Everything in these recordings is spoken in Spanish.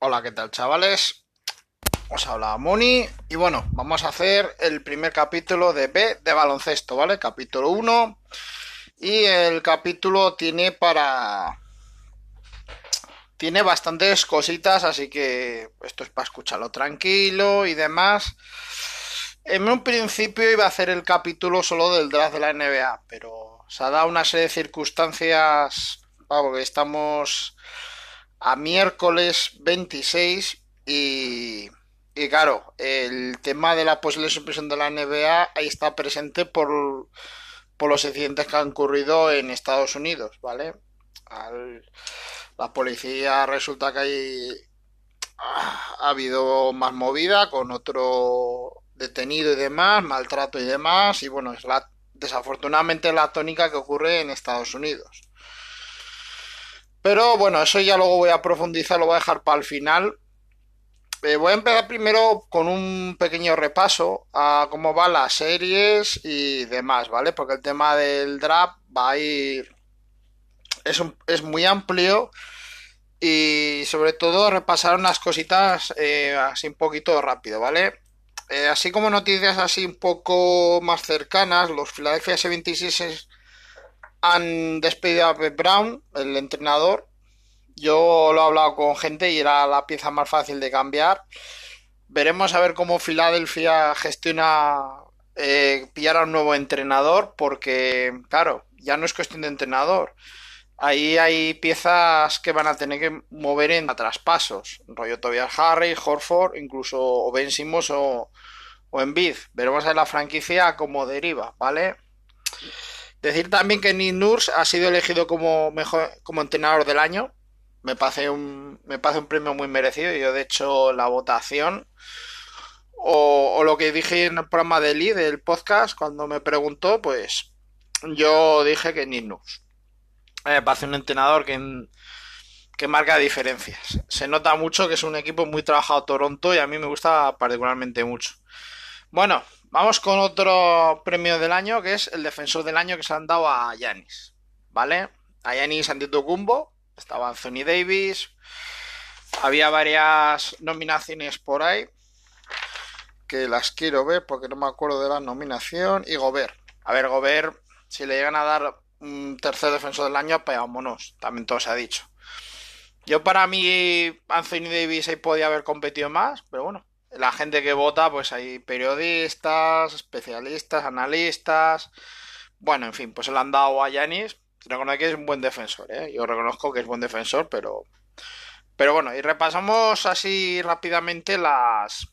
Hola, ¿qué tal chavales? Os habla Moni y bueno, vamos a hacer el primer capítulo de B de baloncesto, ¿vale? Capítulo 1 y el capítulo tiene para... Tiene bastantes cositas, así que esto es para escucharlo tranquilo y demás. En un principio iba a hacer el capítulo solo del draft de la NBA, pero se ha dado una serie de circunstancias, porque estamos a miércoles 26 y, claro, el tema de la posible suspensión de la NBA ahí está presente por, por los incidentes que han ocurrido en Estados Unidos, ¿vale? la policía resulta que hay, ha habido más movida con otro detenido y demás, maltrato y demás, y bueno, es la, desafortunadamente la tónica que ocurre en Estados Unidos. Pero bueno, eso ya luego voy a profundizar, lo voy a dejar para el final. Eh, voy a empezar primero con un pequeño repaso a cómo van las series y demás, ¿vale? Porque el tema del draft va a ir... Es, es muy amplio y sobre todo repasar unas cositas eh, así un poquito rápido, ¿vale? Eh, así como noticias así un poco más cercanas, los Philadelphia 76 han despedido a Brown, el entrenador. Yo lo he hablado con gente y era la pieza más fácil de cambiar. Veremos a ver cómo Filadelfia gestiona eh, pillar a un nuevo entrenador, porque, claro, ya no es cuestión de entrenador. Ahí hay piezas que van a tener que mover en traspasos. Rollo Tobias Harry, Horford, incluso o Ben Simmons o, o Biz. Veremos a la franquicia cómo deriva, ¿vale? Decir también que Nick ha sido elegido como mejor como entrenador del año. Me parece un, me parece un premio muy merecido. Yo, de hecho, la votación o, lo que dije en el programa de Lee del podcast, cuando me preguntó, pues yo dije que Nick Nurse. Me parece un entrenador que, que marca diferencias. Se nota mucho que es un equipo muy trabajado Toronto y a mí me gusta particularmente mucho. Bueno, Vamos con otro premio del año, que es el defensor del año que se han dado a Yanis. ¿Vale? A Yanis Antetokounmpo, estaba Anthony Davis, había varias nominaciones por ahí, que las quiero ver porque no me acuerdo de la nominación, y Gobert. A ver, Gobert, si le llegan a dar un tercer defensor del año, pues vámonos, también todo se ha dicho. Yo para mí Anthony Davis ahí podía haber competido más, pero bueno, la gente que vota, pues hay periodistas, especialistas, analistas. Bueno, en fin, pues se le han dado a Yanis. Reconozco que es un buen defensor, ¿eh? Yo reconozco que es buen defensor, pero. Pero bueno, y repasamos así rápidamente las.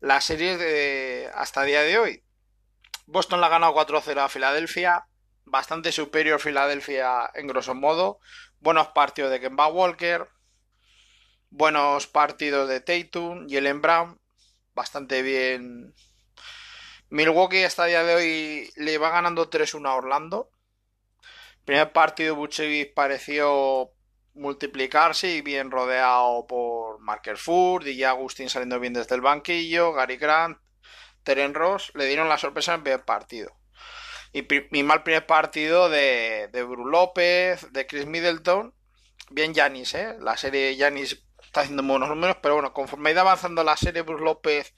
Las series de. hasta día de hoy. Boston la ha ganado 4-0 a Filadelfia. Bastante superior Filadelfia en grosso modo. Buenos partidos de Kemba Walker buenos partidos de Tatum, Jalen Brown, bastante bien. Milwaukee hasta el día de hoy le va ganando 3-1 a Orlando. Primer partido Buchevic pareció multiplicarse y bien rodeado por Marker Ford y Agustín saliendo bien desde el banquillo, Gary Grant, Teren Ross le dieron la sorpresa en el primer partido. Y, mi mal primer partido de, de Bru López, de Chris Middleton. Bien Janis, ¿eh? La serie Janis está haciendo buenos números, pero bueno, conforme ha ido avanzando la serie, Bruce López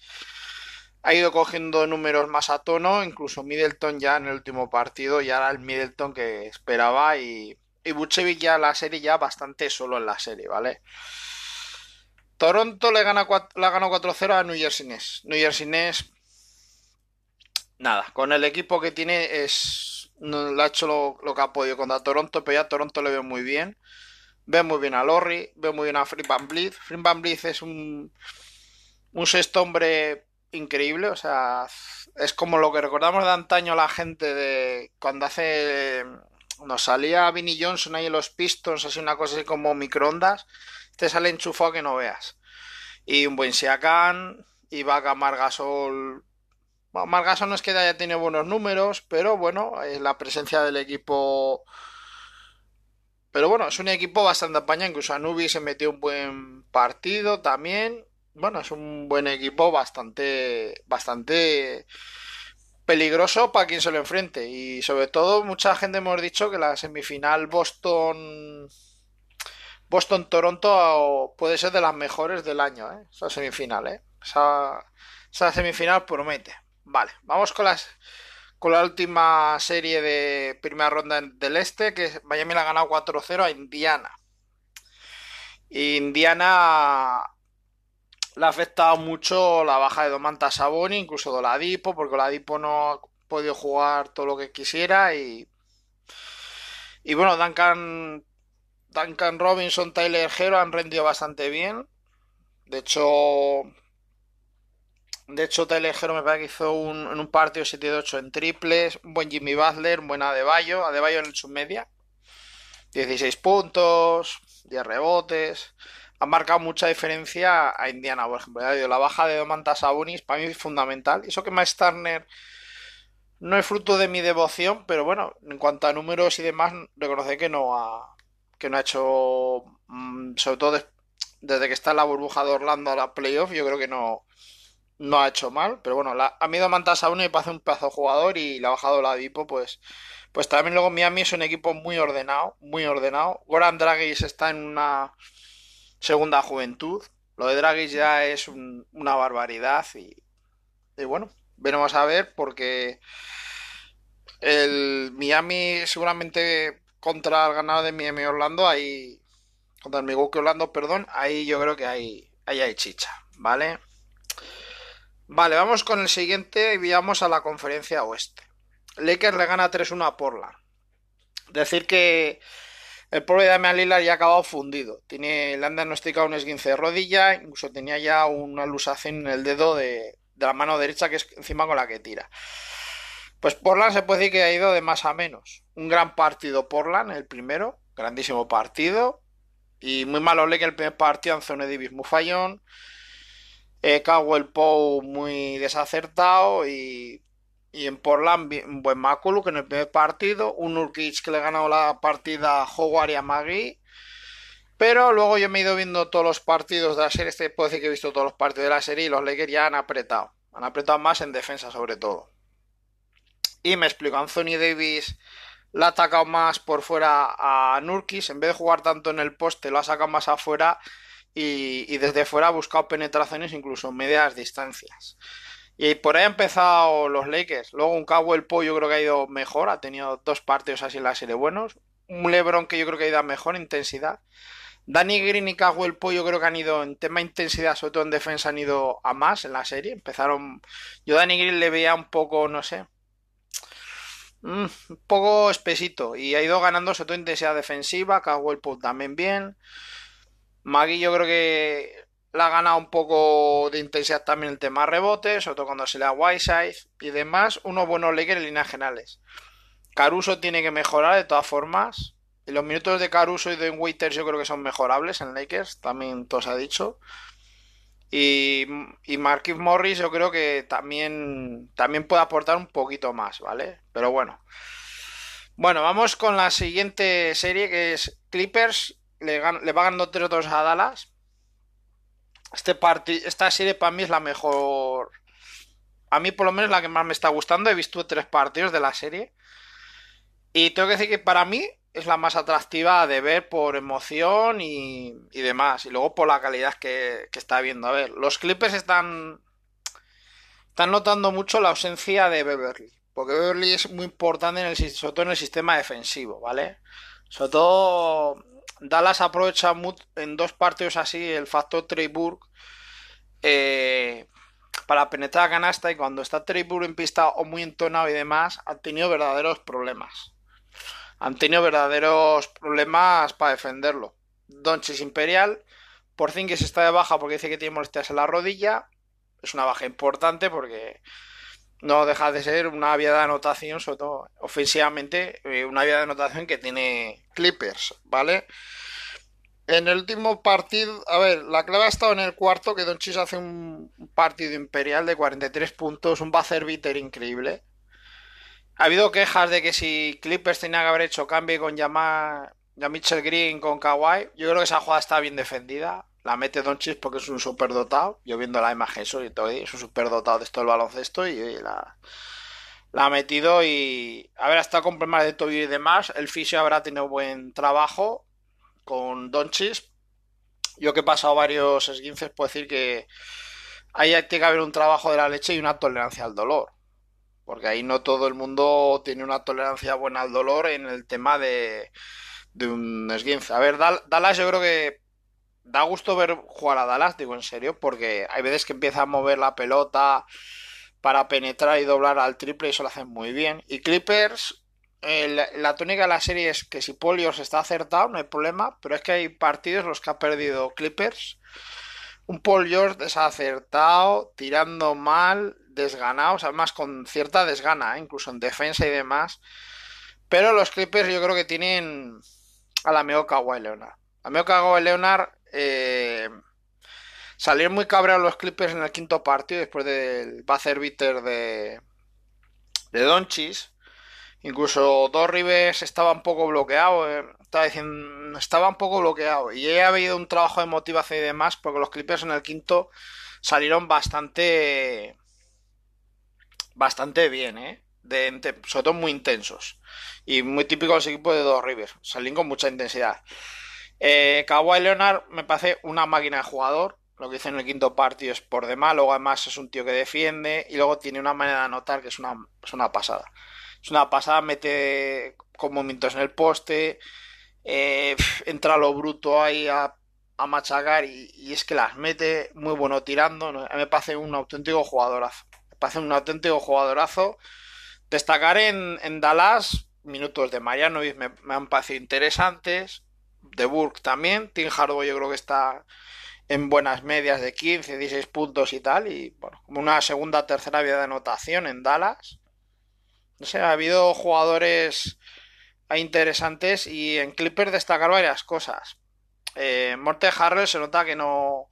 ha ido cogiendo números más a tono, incluso Middleton ya en el último partido ya era el Middleton que esperaba y, y Buchevic ya la serie ya bastante solo en la serie, ¿vale? Toronto le gana la ganó 4-0 a New Jersey Nets. New Jersey Nets nada, con el equipo que tiene es no, le ha hecho lo, lo, que ha podido contra Toronto, pero ya Toronto le veo muy bien. Veo muy bien a Lorry, veo muy bien a Frim Van Vliet. Frim Van es un, un sexto hombre increíble, o sea, es como lo que recordamos de antaño la gente de cuando hace nos salía Vinnie Johnson ahí en los Pistons, así una cosa así como microondas, te sale enchufado que no veas. Y un buen Siakam, y Vaca Margasol. Bueno, Margasol no es que haya tenido buenos números, pero bueno, es la presencia del equipo pero bueno, es un equipo bastante apañado. Incluso Anubi se metió un buen partido también. Bueno, es un buen equipo bastante, bastante peligroso para quien se lo enfrente. Y sobre todo, mucha gente hemos dicho que la semifinal Boston. Boston-Toronto puede ser de las mejores del año, ¿eh? esa semifinal. ¿eh? Esa, esa semifinal promete. Vale, vamos con las con la última serie de primera ronda del este, que Miami le ha ganado 4-0 a Indiana. Indiana le ha afectado mucho la baja de Domantas Saboni, incluso de Oladipo, porque Oladipo no ha podido jugar todo lo que quisiera y y bueno, Duncan Duncan Robinson, Tyler Hero han rendido bastante bien. De hecho, de hecho, Tyler Hero me parece que hizo un, en un partido 7-8 en triples, un buen Jimmy Butler, un buen Adebayo, Adebayo en su media. 16 puntos, 10 rebotes. Ha marcado mucha diferencia a Indiana, por ejemplo. La baja de Domantas Sabonis para mí es fundamental. Eso que Miles Turner no es fruto de mi devoción, pero bueno, en cuanto a números y demás, reconoce que no ha, que no ha hecho, mm, sobre todo desde que está en la burbuja de Orlando a la playoff, yo creo que no, no ha hecho mal. Pero bueno, la, ha ido Mantas a uno y parece un pedazo jugador y le ha bajado la Dipo, pues, pues también luego Miami es un equipo muy ordenado, muy ordenado. Goran Dragis está en una segunda juventud. Lo de Dragis ya es una barbaridad y, bueno, veremos a ver porque el Miami seguramente contra el ganador de Miami Orlando ahí contra el Milwaukee Orlando, perdón, ahí yo creo que hay, ahí hay chicha, ¿vale? Vale, vamos con el siguiente y vamos a la conferencia oeste. Lakers le gana 3-1 a Portland. Decir que el pobre Damian Lillard ya ha acabado fundido. Tiene, le han diagnosticado un esguince de rodilla, incluso tenía ya una lusación en el dedo de, la mano derecha que es encima con la que tira. Pues Portland se puede decir que ha ido de más a menos. Un gran partido Portland, el primero, grandísimo partido. Y muy malo que el primer partido Anthony Davis muy fallón. Eh, Cowell Poe muy desacertado y, y en Portland un buen Maculu que en el primer partido. Un Urkic que le ha ganado la partida a Howard y a Magui. Pero luego yo me he ido viendo todos los partidos de la serie. Este puedo decir que he visto todos los partidos de la serie y los Lakers ya han apretado. Han apretado más en defensa sobre todo. Y me explico, Anthony Davis le ha atacado más por fuera a Nurkis, en vez de jugar tanto en el poste, lo ha sacado más afuera y, desde fuera ha buscado penetraciones incluso medias distancias. Y por ahí han empezado los Lakers. Luego un el Pollo creo que ha ido mejor, ha tenido dos partidos así en la serie buenos. Un Lebron que yo creo que ha ido a mejor intensidad. Danny Green y el Pollo creo que han ido en tema intensidad, sobre todo en defensa, han ido a más en la serie. Empezaron. Yo Danny Green le veía un poco, no sé, Mm, un poco espesito y ha ido ganando sobre todo intensidad defensiva, Cowell también bien. Magui yo creo que la ha ganado un poco de intensidad también el tema rebotes, sobre todo cuando se le da Whiteside y demás. Unos buenos Lakers en líneas generales. Caruso tiene que mejorar de todas formas. Los minutos de Caruso y de Waiters yo creo que son mejorables en Lakers, también todos ha dicho. Y, y Marquis Morris yo creo que también, también puede aportar un poquito más, ¿vale? Pero bueno. Bueno, vamos con la siguiente serie que es Clippers. Le, le va ganando 3-2 a Dallas. Este esta serie para mí es la mejor. A mí por lo menos la que más me está gustando. He visto tres partidos de la serie. Y tengo que decir que para mí es la más atractiva de ver por emoción y, demás. Y luego por la calidad que, está viendo. A ver, los Clippers están, están notando mucho la ausencia de Beverly. Porque Beverly es muy importante, en el, sobre todo en el sistema defensivo, ¿vale? Sobre todo Dallas aprovecha en dos partidos así el factor Trey eh, para penetrar a canasta y cuando está Trey en pista o muy entonado y demás, han tenido verdaderos problemas han tenido verdaderos problemas para defenderlo. Donches Imperial, por fin que se está de baja porque dice que tiene molestias en la rodilla. Es una baja importante porque no deja de ser una vía de anotación, sobre todo ofensivamente, eh, una vía de anotación que tiene Clippers, ¿vale? En el último partido, a ver, la clave ha estado en el cuarto, que Donchis hace un partido imperial de 43 puntos, un buzzer beater increíble. Ha habido quejas de que si Clippers tenía que haber hecho cambio con llamar a Mitchell Green con Kawhi, yo creo que esa jugada está bien defendida. La mete Doncic porque es un superdotado. Yo viendo la imagen eso, todo, es un superdotado de esto del baloncesto y, la, la, ha metido y a ver, hasta con problemas de tobillo y demás. El fisio habrá tenido buen trabajo con Donchis. Yo que he pasado varios esguinces, puedo decir que ahí tiene que haber un trabajo de la leche y una tolerancia al dolor. Porque ahí no todo el mundo tiene una tolerancia buena al dolor en el tema de, de un esguince. A ver, Dallas yo creo que da gusto ver jugar a Dallas, digo en serio, porque hay veces que empieza a mover la pelota para penetrar y doblar al triple y eso lo hacen muy bien. Y Clippers, la tónica de la serie es que si Polios está acertado, no hay problema, pero es que hay partidos los que ha perdido Clippers. Un Paul George desacertado, tirando mal, desganado, o sea, más con cierta desgana, ¿eh? incluso en defensa y demás. Pero los Clippers yo creo que tienen a la mejor Kawhi Leonard. A mejor Kawhi Leonard eh, salieron muy cabreados los Clippers en el quinto partido después del buzzer beater de, de Donchis. Incluso Dos Rivers estaba un poco bloqueado. Eh, estaba diciendo, estaba un poco bloqueado. Y ha habido un trabajo de motivación y demás, porque los Clippers en el quinto salieron bastante. Bastante bien, ¿eh? De, sobre todo muy intensos. Y muy típico los equipos de Dos Rivers. Salieron con mucha intensidad. Eh, Kawhi Leonard me parece una máquina de jugador. Lo que hizo en el quinto partido es por demás. Luego, además, es un tío que defiende. Y luego tiene una manera de anotar que es una, pasada. Es una pasada, mete con movimientos en el poste. Eh, entra lo bruto ahí a, machacar. Y, es que las mete muy bueno tirando. Me parece un auténtico jugadorazo. Me parece un auténtico jugadorazo. Destacar en, en Dallas minutos de Mariano me, me han parecido interesantes de Burke también. Tim Hardaway yo creo que está en buenas medias de 15, 16 puntos y tal. Y bueno, como una segunda, tercera vía de anotación en Dallas. No sé, ha habido jugadores interesantes y en Clippers destacar varias cosas. Eh, Morte Harrell se nota que no.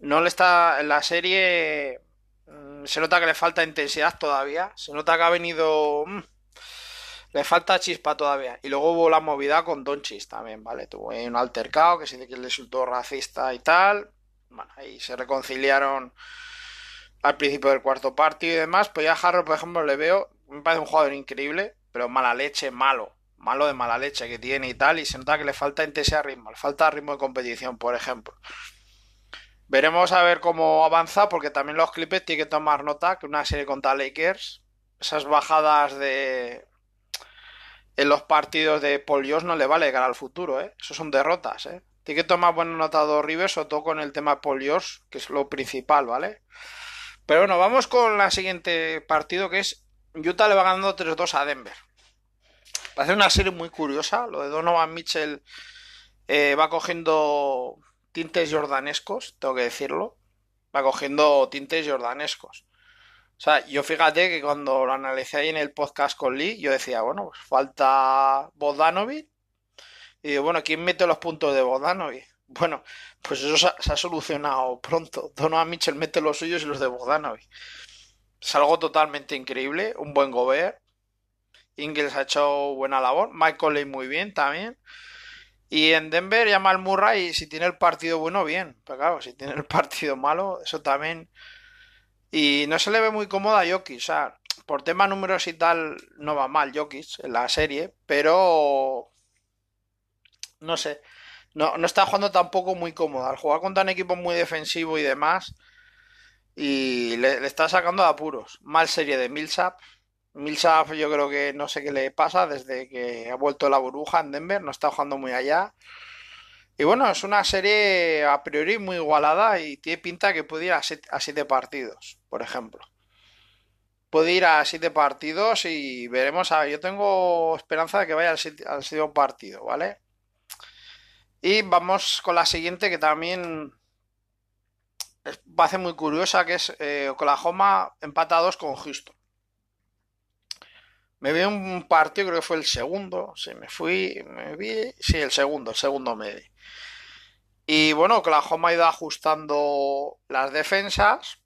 No le está. En la serie. Mm, se nota que le falta intensidad todavía. Se nota que ha venido. Mm, le falta chispa todavía. Y luego hubo la movida con Donchis también, ¿vale? Tuvo un altercado que se dice que le resultó racista y tal. Bueno, ahí se reconciliaron al principio del cuarto partido y demás. Pues ya Harrow, por ejemplo, le veo, me parece un jugador increíble, pero mala leche, malo. Malo de mala leche que tiene y tal. Y se nota que le falta intensidad ritmo, le falta ritmo de competición, por ejemplo. Veremos a ver cómo avanza, porque también los Clippers tienen que tomar nota que una serie contra Lakers, esas bajadas de en los partidos de Polios no le vale llegar al futuro, ¿eh? Eso son derrotas, ¿eh? Tiene que tomar buen notado Rivers, sobre todo con el tema Polios, que es lo principal, ¿vale? Pero bueno, vamos con la siguiente partido, que es Utah le va ganando 3-2 a Denver. Parece una serie muy curiosa, lo de Donovan Mitchell eh, va cogiendo tintes jordanescos, tengo que decirlo. Va cogiendo tintes jordanescos. O sea, yo fíjate que cuando lo analicé ahí en el podcast con Lee, yo decía, bueno, pues falta Bodanovic. Y bueno, ¿quién mete los puntos de Bodanovic? Bueno, pues eso se ha, solucionado pronto. Donovan Mitchell mete los suyos y los de Bodanovic. Es algo totalmente increíble. Un buen Gobert. Ingles ha hecho buena labor. Michael Lee muy bien también. Y en Denver llama al Murray si tiene el partido bueno, bien. Pero claro, si tiene el partido malo, eso también y no se le ve muy cómoda a Jokic. O sea, por tema números y tal, no va mal Jokic en la serie, pero. No sé. No, no está jugando tampoco muy cómoda. Al jugar contra un equipo muy defensivo y demás. Y le, está sacando de apuros. Mal serie de Millsap. Millsap yo creo que no sé qué le pasa desde que ha vuelto la burbuja en Denver. No está jugando muy allá. Y bueno, es una serie a priori muy igualada y tiene pinta que puede ir a siete, partidos, por ejemplo. Puede ir a siete partidos y veremos. A yo tengo esperanza de que vaya al, séptimo al partido, ¿vale? Y vamos con la siguiente que también va a ser muy curiosa, que es eh, Oklahoma empatados con Houston. Me vi un partido, creo que fue el segundo, sí, me fui, me vi, sí, el segundo, el segundo me vi. Y bueno, Oklahoma ha ido ajustando las defensas.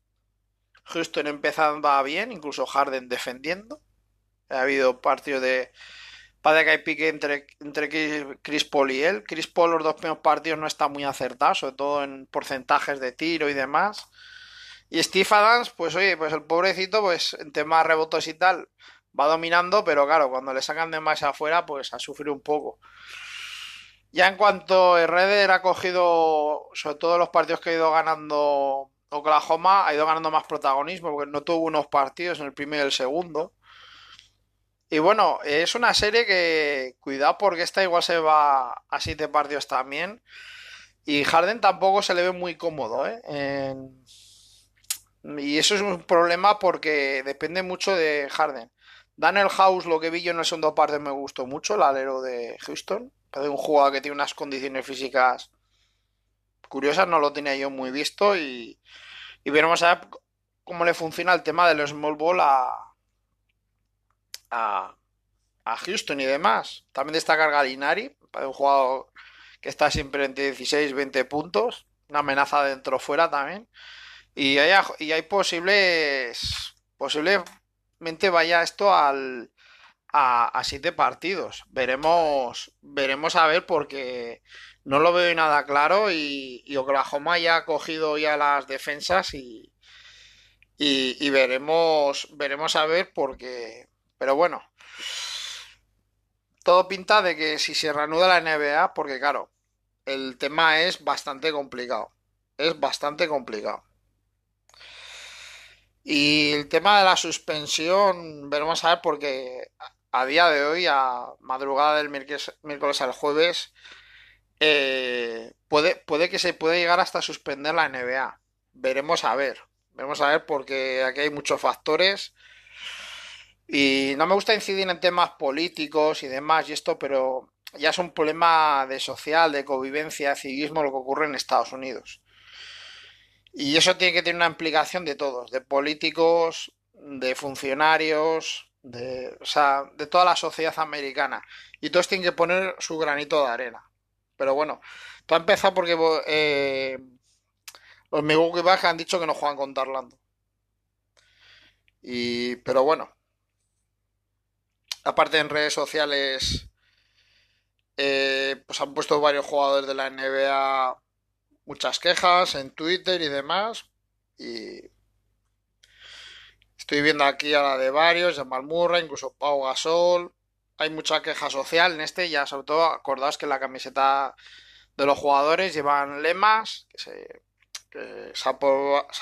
Houston empezando bien, incluso Harden defendiendo. Ha habido partidos de Padre que hay pique entre, entre Chris Paul y él. Chris Paul los dos primeros partidos no está muy acertado, sobre todo en porcentajes de tiro y demás. Y Steve Adams, pues oye, pues el pobrecito, pues en temas rebotos y tal, va dominando, pero claro, cuando le sacan de más afuera, pues a sufrir un poco. Ya en cuanto Herreder ha cogido, sobre todo los partidos que ha ido ganando Oklahoma, ha ido ganando más protagonismo, porque no tuvo unos partidos en el primero y el segundo. Y bueno, es una serie que, cuidado porque esta igual se va a siete partidos también. Y Harden tampoco se le ve muy cómodo, ¿eh? Y eso es un problema porque depende mucho de Harden. Daniel House, lo que vi yo en el segundo parte me gustó mucho, el alero de Houston. Parece un jugador que tiene unas condiciones físicas curiosas, no lo tenía yo muy visto y, veremos a ver cómo le funciona el tema de los small ball a, a, Houston y demás. También destaca Galinari, un jugador que está siempre entre 16 y 20 puntos, una amenaza dentro fuera también. Y hay, y hay posibles, posiblemente vaya esto al, a, siete partidos. Veremos, veremos a ver porque no lo veo nada claro y, y Oklahoma ya ha cogido ya las defensas y, y, y, veremos, veremos a ver porque, pero bueno, todo pinta de que si se reanuda la NBA, porque claro, el tema es bastante complicado, es bastante complicado. Y el tema de la suspensión, veremos a ver porque a día de hoy, a madrugada del miércoles, al jueves, eh, puede, que se pueda llegar hasta suspender la NBA. Veremos a ver. Veremos a ver porque aquí hay muchos factores. Y no me gusta incidir en temas políticos y demás y esto, pero ya es un problema de social, de convivencia, de civismo lo que ocurre en Estados Unidos. Y eso tiene que tener una implicación de todos, de políticos, de funcionarios, de, o sea, de toda la sociedad americana. Y todos tienen que poner su granito de arena. Pero bueno, todo ha empezado porque eh, los Milwaukee Bucks han dicho que no juegan contra Orlando. Y, pero bueno, aparte en redes sociales, eh, pues han puesto varios jugadores de la NBA muchas quejas en Twitter y demás. Y Estoy viendo aquí a la de varios, Jamal Murray, incluso Pau Gasol. Hay mucha queja social en este, ya sobre todo acordaos que la camiseta de los jugadores llevan lemas que se, se,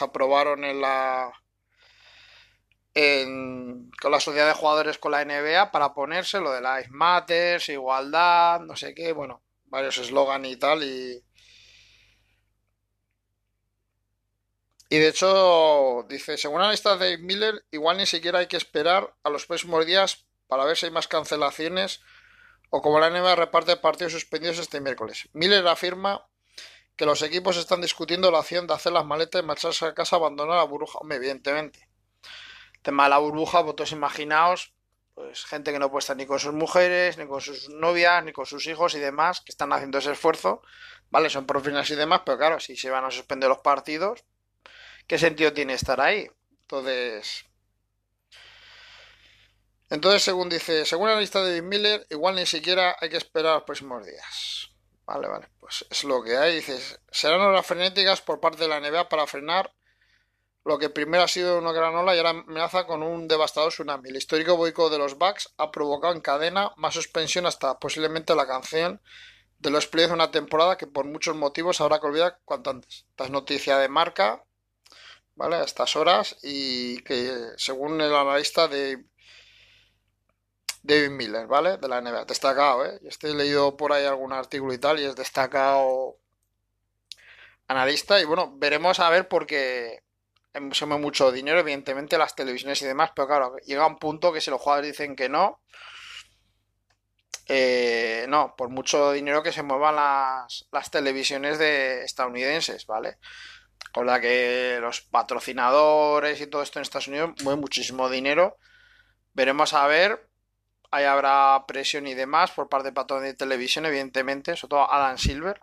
aprobaron en la con la sociedad de jugadores con la NBA para ponerse lo de Life Matters, igualdad, no sé qué, bueno, varios eslogan y tal y Y de hecho, dice, según la lista de Miller, igual ni siquiera hay que esperar a los próximos días para ver si hay más cancelaciones o como la NBA reparte partidos suspendidos este miércoles. Miller afirma que los equipos están discutiendo la opción de hacer las maletas y marcharse a casa abandonar la burbuja. Evidentemente. Tema de la burbuja, vosotros imaginaos, pues gente que no puede estar ni con sus mujeres, ni con sus novias, ni con sus hijos y demás, que están haciendo ese esfuerzo. Vale, son profesionales y demás, pero claro, si se van a suspender los partidos, ¿qué sentido tiene estar ahí? Entonces, entonces según dice, según la lista de Bill Miller, igual ni siquiera hay que esperar los próximos días. Vale, vale, pues es lo que hay. Dice, serán horas frenéticas por parte de la NBA para frenar lo que primero ha sido una gran ola y ahora amenaza con un devastador tsunami. El histórico boicot de los Bucks ha provocado en cadena más suspensión hasta posiblemente la canción de los playoffs de una temporada que por muchos motivos habrá que olvidar cuanto antes. Esta es noticia de marca ¿vale? A estas horas y que según el analista de David Miller, ¿vale? De la NBA, destacado, ¿eh? Este he leído por ahí algún artículo y tal y es destacado analista y bueno, veremos a ver porque se mueve mucho dinero, evidentemente las televisiones y demás, pero claro, llega un punto que si los jugadores dicen que no, eh, no, por mucho dinero que se muevan las, las televisiones de estadounidenses, ¿vale? con la que los patrocinadores y todo esto en Estados Unidos mueven muchísimo dinero. Veremos a ver. Ahí habrá presión y demás por parte de patrón de televisión, evidentemente, sobre todo Adam Silver.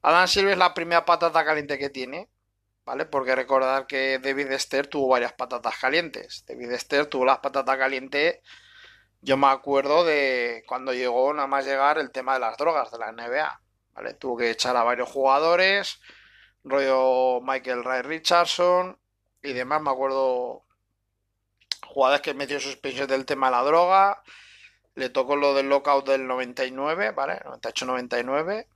Adam Silver es la primera patata caliente que tiene, ¿vale? Porque recordar que David Esther tuvo varias patatas calientes. David Esther tuvo las patatas calientes. Yo me acuerdo de cuando llegó nada más llegar el tema de las drogas de la NBA, ¿vale? Tuvo que echar a varios jugadores rollo Michael Ray Richardson y demás. Me acuerdo jugadores que metió suspensión del tema de la droga. Le tocó lo del lockout del 99, ¿vale? 98-99,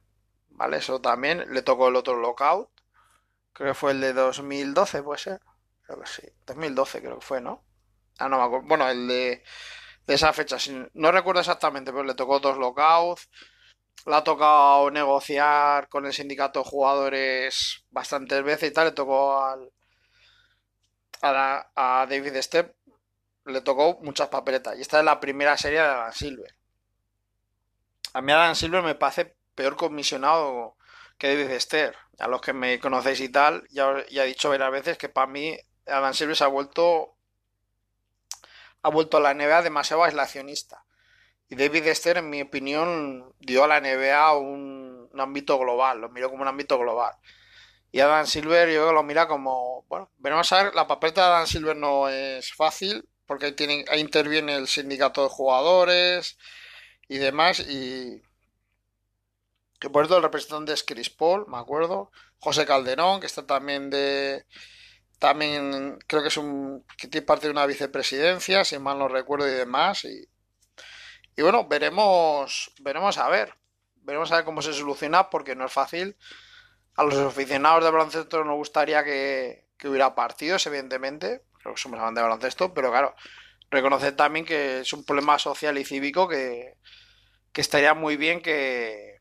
¿vale? Eso también. Le tocó el otro lockout. Creo que fue el de 2012, puede ser. Creo que sí. 2012 creo que fue, ¿no? Ah, no me acuerdo. Bueno, el de, de esa fecha. No recuerdo exactamente, pero le tocó dos lockouts. Le ha tocado negociar con el sindicato de jugadores bastantes veces y tal. Le tocó al, a, a David Step. Le tocó muchas papeletas. Y esta es la primera serie de Adam Silver. A mí Adam Silver me parece peor comisionado que David Esther. A los que me conocéis y tal, ya, ya he dicho varias veces que para mí Adam Silver se ha vuelto ha vuelto a la NBA demasiado aislacionista. Y David Esther, en mi opinión, dio a la NBA un, ámbito global, lo miró como un ámbito global. Y Adam Silver yo lo mira como, bueno, veremos a ver, la papeleta de Adam Silver no es fácil, porque ahí, tienen, ahí interviene el sindicato de jugadores y demás, y que por el representante es Chris Paul, me acuerdo, José Calderón, que está también de, también creo que es un que tiene parte de una vicepresidencia, si mal no recuerdo y demás. Y, y bueno, veremos, veremos a ver. Veremos a ver cómo se soluciona porque no es fácil. A los aficionados de baloncesto nos gustaría que, hubiera partidos, evidentemente. Somos de baloncesto, pero claro, reconocer también que es un problema social y cívico que, que estaría muy bien que,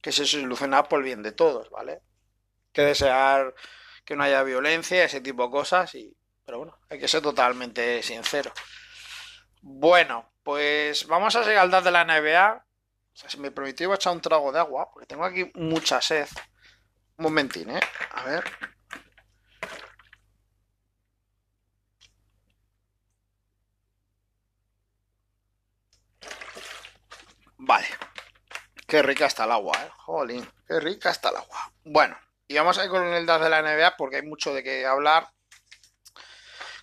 que se solucionara por el bien de todos, ¿vale? Que desear que no haya violencia, ese tipo de cosas. Y, pero bueno, hay que ser totalmente sincero. Bueno, pues vamos a seguir al de la NBA. O sea, si me permitís, voy a echar un trago de agua, porque tengo aquí mucha sed. Un momentín, ¿eh? A ver. Vale. Qué rica está el agua, ¿eh? Jolín, qué rica está el agua. Bueno, y vamos a ir con el DAS de la NBA porque hay mucho de qué hablar.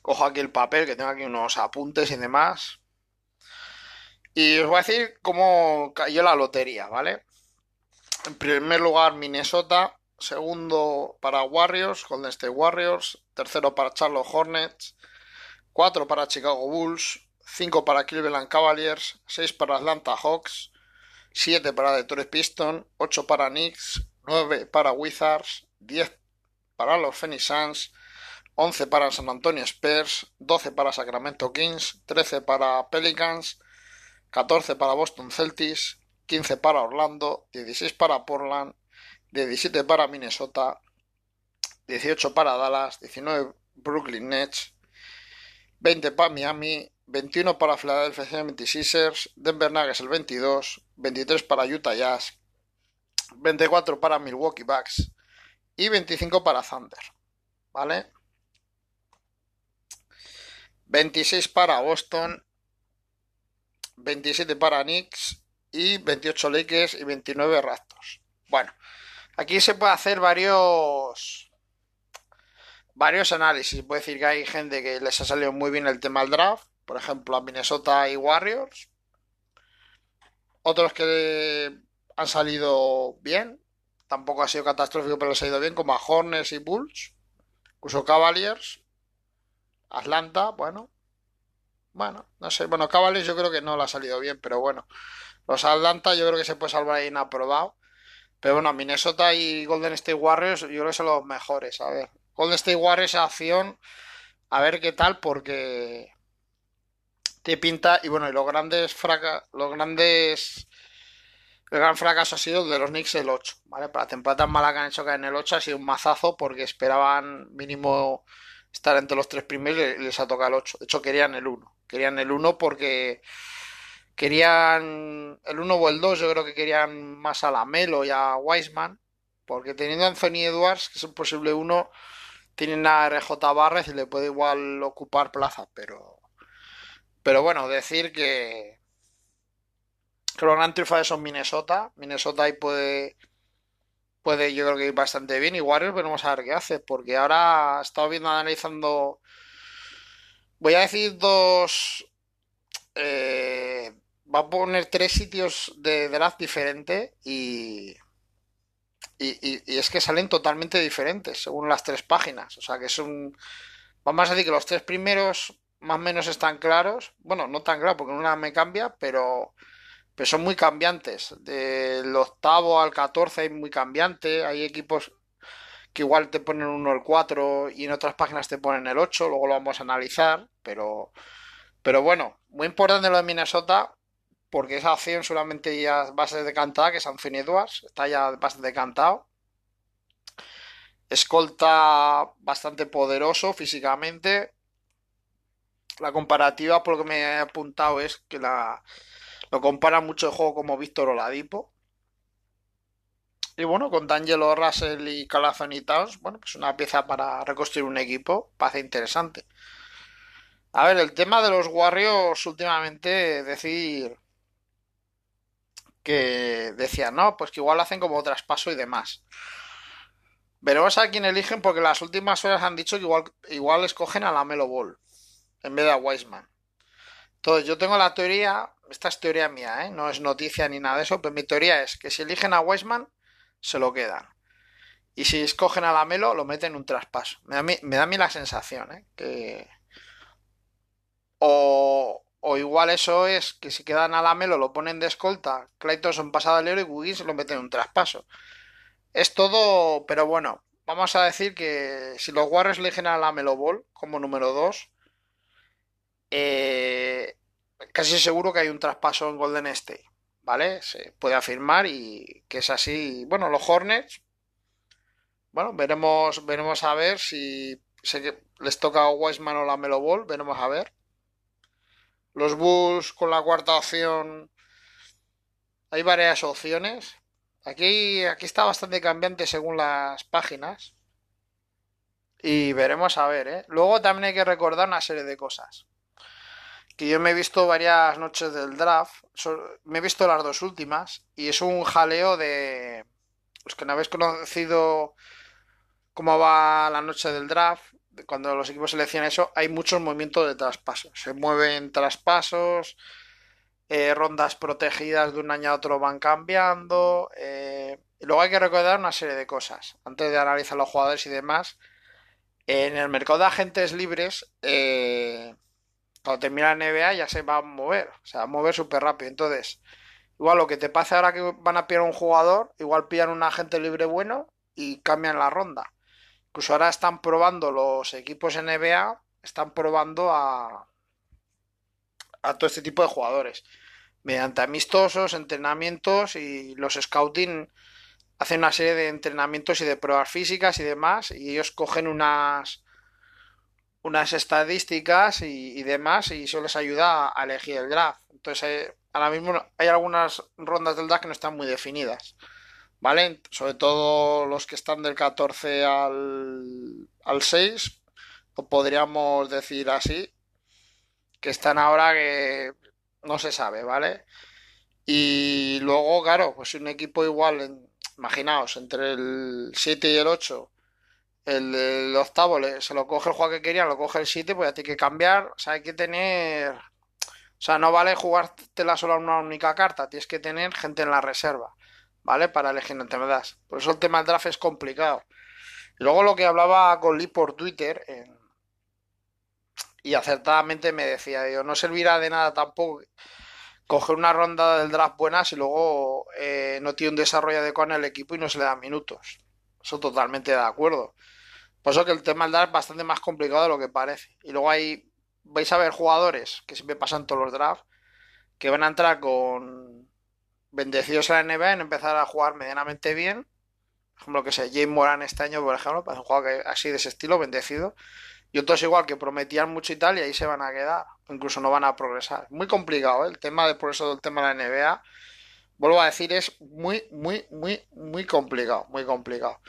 Cojo aquí el papel, que tengo aquí unos apuntes y demás. Y os voy a decir cómo cayó la lotería, ¿vale? En primer lugar, Minnesota. Segundo para Warriors, Golden State Warriors. Tercero para Charlotte Hornets. Cuatro para Chicago Bulls. Cinco para Cleveland Cavaliers. Seis para Atlanta Hawks. Siete para Detroit Pistons. Ocho para Knicks. 9 para Wizards, 10 para los Phoenix Suns, 11 para San Antonio Spurs, 12 para Sacramento Kings, 13 para Pelicans, 14 para Boston Celtics, 15 para Orlando, 16 para Portland, 17 para Minnesota, 18 para Dallas, 19 Brooklyn Nets, 20 para Miami, 21 para Philadelphia 76ers, Denver Nuggets el 22, 23 para Utah Jazz, 24 para Milwaukee Bucks y 25 para Thunder. ¿Vale? 26 para Boston, 27 para Knicks y 28 Lakers y 29 Raptors. Bueno, aquí se puede hacer varios varios análisis. Puede decir que hay gente que les ha salido muy bien el tema del draft, por ejemplo a Minnesota y Warriors. Otros que han salido bien. Tampoco ha sido catastrófico, pero ha ido bien, como a Hornets y Bulls. Incluso Cavaliers. Atlanta, bueno. Bueno, no sé. Bueno, Cavaliers yo creo que no le ha salido bien, pero bueno. Los Atlanta yo creo que se puede salvar ahí inaprobado. Pero bueno, Minnesota y Golden State Warriors yo creo que son los mejores. A ver, Golden State Warriors acción. A ver qué tal, porque te pinta. Y bueno, y los grandes fraca, los grandes el gran fracaso ha sido el de los Knicks el 8, ¿vale? Para la temporada tan mala que han hecho que en el 8 ha sido un mazazo porque esperaban mínimo estar entre los tres primeros y les ha tocado el 8. De hecho, querían el 1. Querían el 1 porque querían el 1 o el 2, yo creo que querían más a Lamelo y a Wiseman, porque teniendo a Anthony Edwards, que es un posible 1, tienen a RJ Barrez y le puede igual ocupar plaza, pero pero bueno, decir que que los gran triunfadores son Minnesota. Minnesota ahí puede, puede yo creo que ir bastante bien. Y Warriors veremos a ver qué hace. Porque ahora he estado viendo, analizando... Voy a decir dos... Eh, va a poner tres sitios de draft diferentes y, y, y, es que salen totalmente diferentes según las tres páginas. O sea que es un... Vamos a decir que los tres primeros más o menos están claros. Bueno, no tan claro porque una me cambia, pero, pero son muy cambiantes. Del octavo al 14 hay muy cambiante. Hay equipos que igual te ponen uno el 4 y en otras páginas te ponen el 8. Luego lo vamos a analizar. Pero, pero bueno, muy importante lo de Minnesota porque esa opción solamente ya va a ser decantada, que es Anthony Edwards. Está ya bastante decantado. Escolta bastante poderoso físicamente la comparativa, por lo que me he apuntado, es que la, lo compara mucho el juego como Víctor Oladipo. Y bueno, con D'Angelo Russell y Calafani Towns, bueno, pues una pieza para reconstruir un equipo, parece interesante. A ver, el tema de los Warriors últimamente, decir que decían, no, pues que igual hacen como traspaso y demás. Veremos a quién eligen porque las últimas horas han dicho que igual, igual escogen a la Melo Ball en vez de a Wiseman. Entonces, yo tengo la teoría, esta es teoría mía, ¿eh? no es noticia ni nada de eso, pero mi teoría es que si eligen a Wiseman, se lo quedan. Y si escogen a la Melo, lo meten en un traspaso. Me da, a mí la sensación, ¿eh? Que... O, o igual eso es que si quedan a la Melo, lo ponen de escolta, Clayton pasado al héroe y Wiggins lo meten en un traspaso. Es todo, pero bueno, vamos a decir que si los Warriors eligen a la Melo Ball como número 2, eh, casi seguro que hay un traspaso en Golden State, ¿vale? Se puede afirmar y que es así. Bueno, los Hornets, bueno, veremos, veremos a ver si sé que les toca a Wiseman o la Melo Ball, veremos a ver. Los Bulls con la cuarta opción, hay varias opciones. Aquí, aquí está bastante cambiante según las páginas. Y veremos a ver, ¿eh? Luego también hay que recordar una serie de cosas que yo me he visto varias noches del draft, me he visto las dos últimas y es un jaleo de los que no habéis conocido cómo va la noche del draft, cuando los equipos seleccionan eso, hay muchos movimientos de traspasos, se mueven traspasos, eh, rondas protegidas de un año a otro van cambiando, eh, luego hay que recordar una serie de cosas antes de analizar los jugadores y demás. En el mercado de agentes libres, eh, cuando termina la NBA ya se va a mover, o va a mover súper rápido. Entonces, igual lo que te pasa ahora que van a pillar un jugador, igual pillan un agente libre bueno y cambian la ronda. Incluso ahora están probando los equipos NBA, están probando a, a todo este tipo de jugadores. Mediante amistosos, entrenamientos y los scouting hacen una serie de entrenamientos y de pruebas físicas y demás y ellos cogen unas unas estadísticas y, demás y eso les ayuda a, elegir el draft. Entonces, eh, ahora mismo hay algunas rondas del draft que no están muy definidas. ¿Vale? Sobre todo los que están del 14 al, al 6, o podríamos decir así, que están ahora que no se sabe, ¿vale? Y luego, claro, pues un equipo igual, imaginaos, entre el 7 y el 8 el, octavo se lo coge el jugador que quería, lo coge el 7, pues ya tiene que cambiar. O sea, hay que tener. O sea, no vale jugártela solo a una única carta, tienes que tener gente en la reserva, ¿vale? Para elegir entre das. Por eso el tema del draft es complicado. Luego lo que hablaba con Lee por Twitter, y acertadamente me decía, yo, no servirá de nada tampoco coger una ronda del draft buena si luego eh, no tiene un desarrollo adecuado en el equipo y no se le dan minutos. Eso totalmente de acuerdo. Por eso que el tema del draft es bastante más complicado de lo que parece. Y luego hay, vais a ver jugadores que siempre pasan todos los drafts, que van a entrar con bendecidos a la NBA en empezar a jugar medianamente bien. Por ejemplo, que sé, James Moran este año, por ejemplo, para un jugador así de ese estilo, bendecido. Y otros igual que prometían mucho y tal, y ahí se van a quedar. Incluso no van a progresar. Muy complicado, ¿eh? El tema de por eso del tema de la NBA. Vuelvo a decir, es muy, muy, muy, muy complicado. Muy complicado.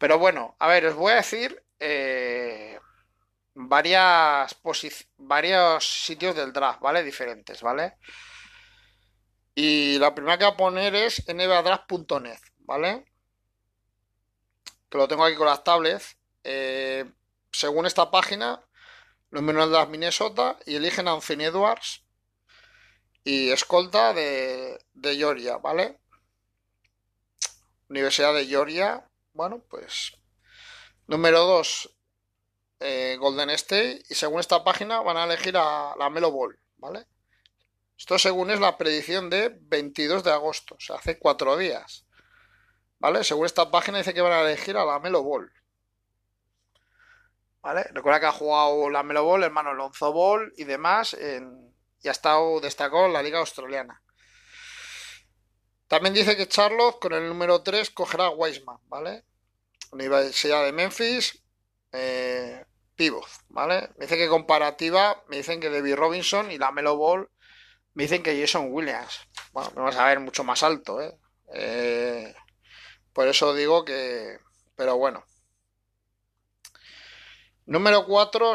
Pero bueno, a ver, os voy a decir eh, varios sitios del draft, ¿vale? Diferentes, ¿vale? Y la primera que voy a poner es nbadraft.net, ¿vale? Que lo tengo aquí con las tablets. Eh, según esta página, los menores de las Minnesota y eligen a Anthony Edwards y escolta de, de Georgia, ¿vale? Universidad de Georgia, bueno, pues número 2, eh, Golden State y según esta página van a elegir a la Melo Ball, ¿vale? Esto según es la predicción de 22 de agosto, o sea, hace cuatro días. ¿Vale? Según esta página dice que van a elegir a la Melo Ball. ¿Vale? Recuerda que ha jugado la Melo Ball, hermano Lonzo Ball y demás y ha estado destacado en la Liga Australiana. También dice que Charlotte con el número 3 cogerá a Weisman, ¿vale? Universidad de Memphis, eh, pivot, ¿vale? Me dice que comparativa, me dicen que Debbie Robinson y la Melo Ball me dicen que Jason Williams. Bueno, vamos a ver mucho más alto, ¿eh? ¿eh? Por eso digo que... Pero bueno. Número 4,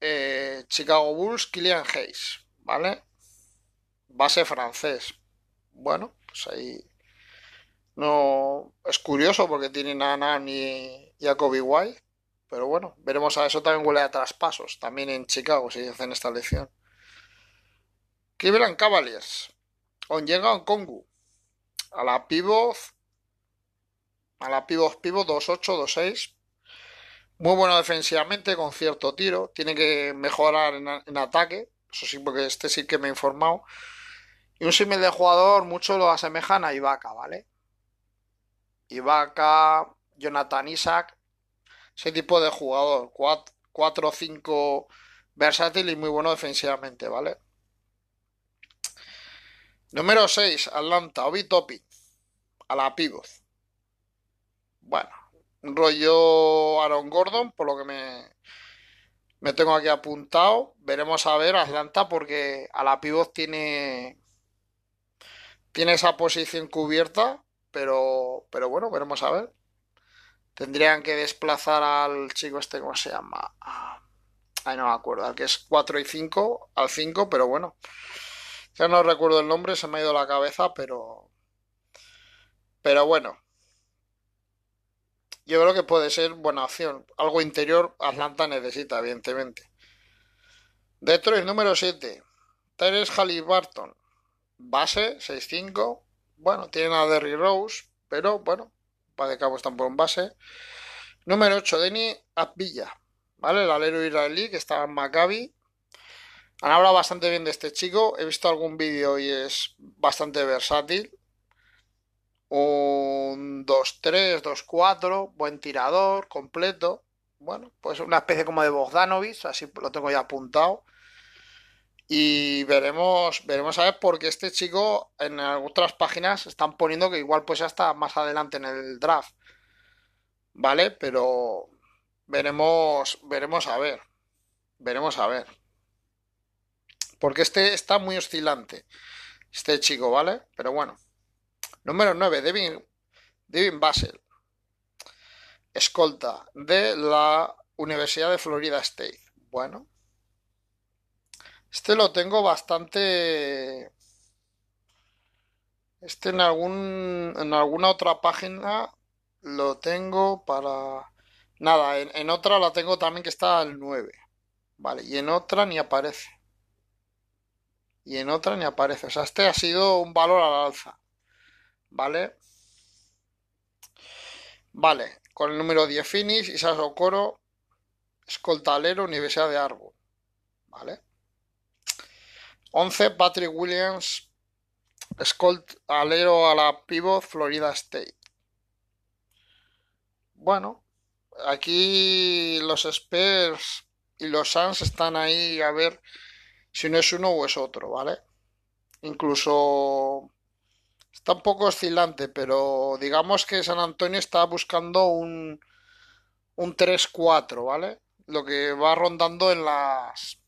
eh, Chicago Bulls, Killian Hayes, ¿vale? Base francés. Bueno, pues ahí... No... Es curioso porque tienen a Nan y, y a Kobe White. Pero bueno, veremos a eso también huele a traspasos. También en Chicago si hacen esta elección. Cleveland Cavaliers. llega Kongu. A la pivot. A la pivot pivot 2-8, 2-6. Muy bueno defensivamente, con cierto tiro. Tiene que mejorar en, ataque. Eso sí, porque este sí que me he informado. Y un símil de jugador, mucho lo asemejan a Ibaka, ¿vale? Ibaka, Jonathan Isaac. Ese tipo de jugador. 4-5 versátil y muy bueno defensivamente, ¿vale? Número 6, Atlanta, Obi Topi. A la pivot. Bueno, rollo Aaron Gordon, por lo que me, me tengo aquí apuntado. Veremos a ver Atlanta porque a la pivot tiene tiene esa posición cubierta, pero pero bueno, veremos a ver. Tendrían que desplazar al chico este, ¿cómo se llama? Ay, no me acuerdo, al que es 4 y 5, al 5, pero bueno. Ya no recuerdo el nombre, se me ha ido la cabeza, pero. Pero bueno. Yo creo que puede ser buena opción. Algo interior Atlanta necesita, evidentemente. Detroit número 7. Teres Halliburton. Base 6-5. Bueno, tienen a Derry Rose, pero bueno, para de cabo están por un base. Número 8, Denny Abvilla. ¿Vale? El alero israelí que estaba en Maccabi. Han hablado bastante bien de este chico. He visto algún vídeo y es bastante versátil. Un 2-3, 2-4, buen tirador, completo. Bueno, pues una especie como de Bogdanovich, así lo tengo ya apuntado. Y veremos, veremos a ver porque este chico en otras páginas están poniendo que igual pues hasta más adelante en el draft. ¿Vale? Pero veremos, veremos a ver. Veremos a ver. Porque este está muy oscilante. Este chico, ¿vale? Pero bueno. Número 9, Devin, Devin Basel. Escolta de la Universidad de Florida State. Bueno. Este lo tengo bastante... Este en algún en alguna otra página lo tengo para nada, en, otra la tengo también que está al 9. Vale, y en otra ni aparece y en otra ni aparece. O sea, este ha sido un valor al alza. ¿Vale? Vale, con el número 10 Finish, Isaac Okoro, escoltalero, Universidad de Árbol. ¿Vale? 11 Patrick Williams, escoltalero a la pivot, Florida State. Bueno, aquí los Spurs y los Suns están ahí a ver si no es uno o es otro, ¿vale? Incluso está un poco oscilante, pero digamos que San Antonio está buscando un, un 3-4, ¿vale? Lo que va rondando en las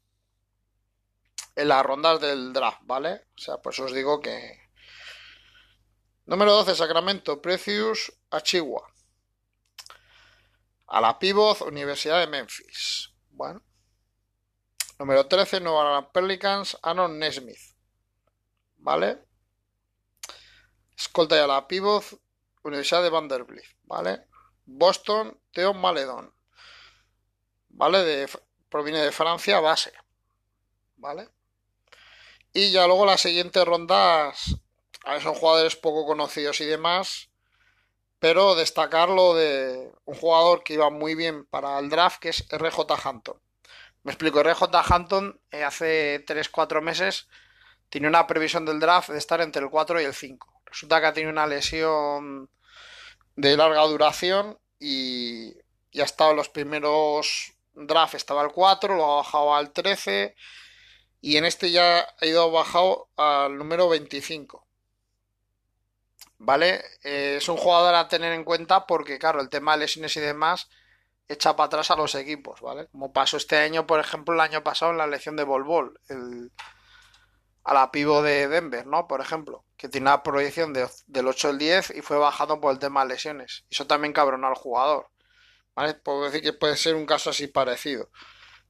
en las rondas del draft, ¿vale? O sea, pues os digo que Número 12, Sacramento, Precious, Achigua. A la Pivot, Universidad de Memphis. Bueno, Número 13, Nueva Pelicans, Anon Nesmith. ¿Vale? Escolta y a la pivot, Universidad de Vanderbilt. ¿Vale? Boston, Theo Maledon. ¿Vale? De, proviene de Francia, base. ¿Vale? Y ya luego las siguientes rondas, a ver, son jugadores poco conocidos y demás. pero destacar lo de un jugador que iba muy bien para el draft, que es RJ Hampton. Me explico, RJ Hampton eh, hace 3-4 meses tiene una previsión del draft de estar entre el 4 y el 5. Resulta que ha tenido una lesión de larga duración y, y ha estado en los primeros drafts, estaba al 4, lo ha bajado al 13 y en este ya ha ido bajado al número 25. ¿Vale? Eh, es un jugador a tener en cuenta porque, claro, el tema de lesiones y demás echa para atrás a los equipos, ¿vale? Como pasó este año, por ejemplo, el año pasado en la elección de Bol el, a la pivo de Denver, ¿no? Por ejemplo, que tiene una proyección del 8 al 10 y fue bajado por el tema de lesiones. Eso también cabronó al jugador, ¿vale? Puedo decir que puede ser un caso así parecido.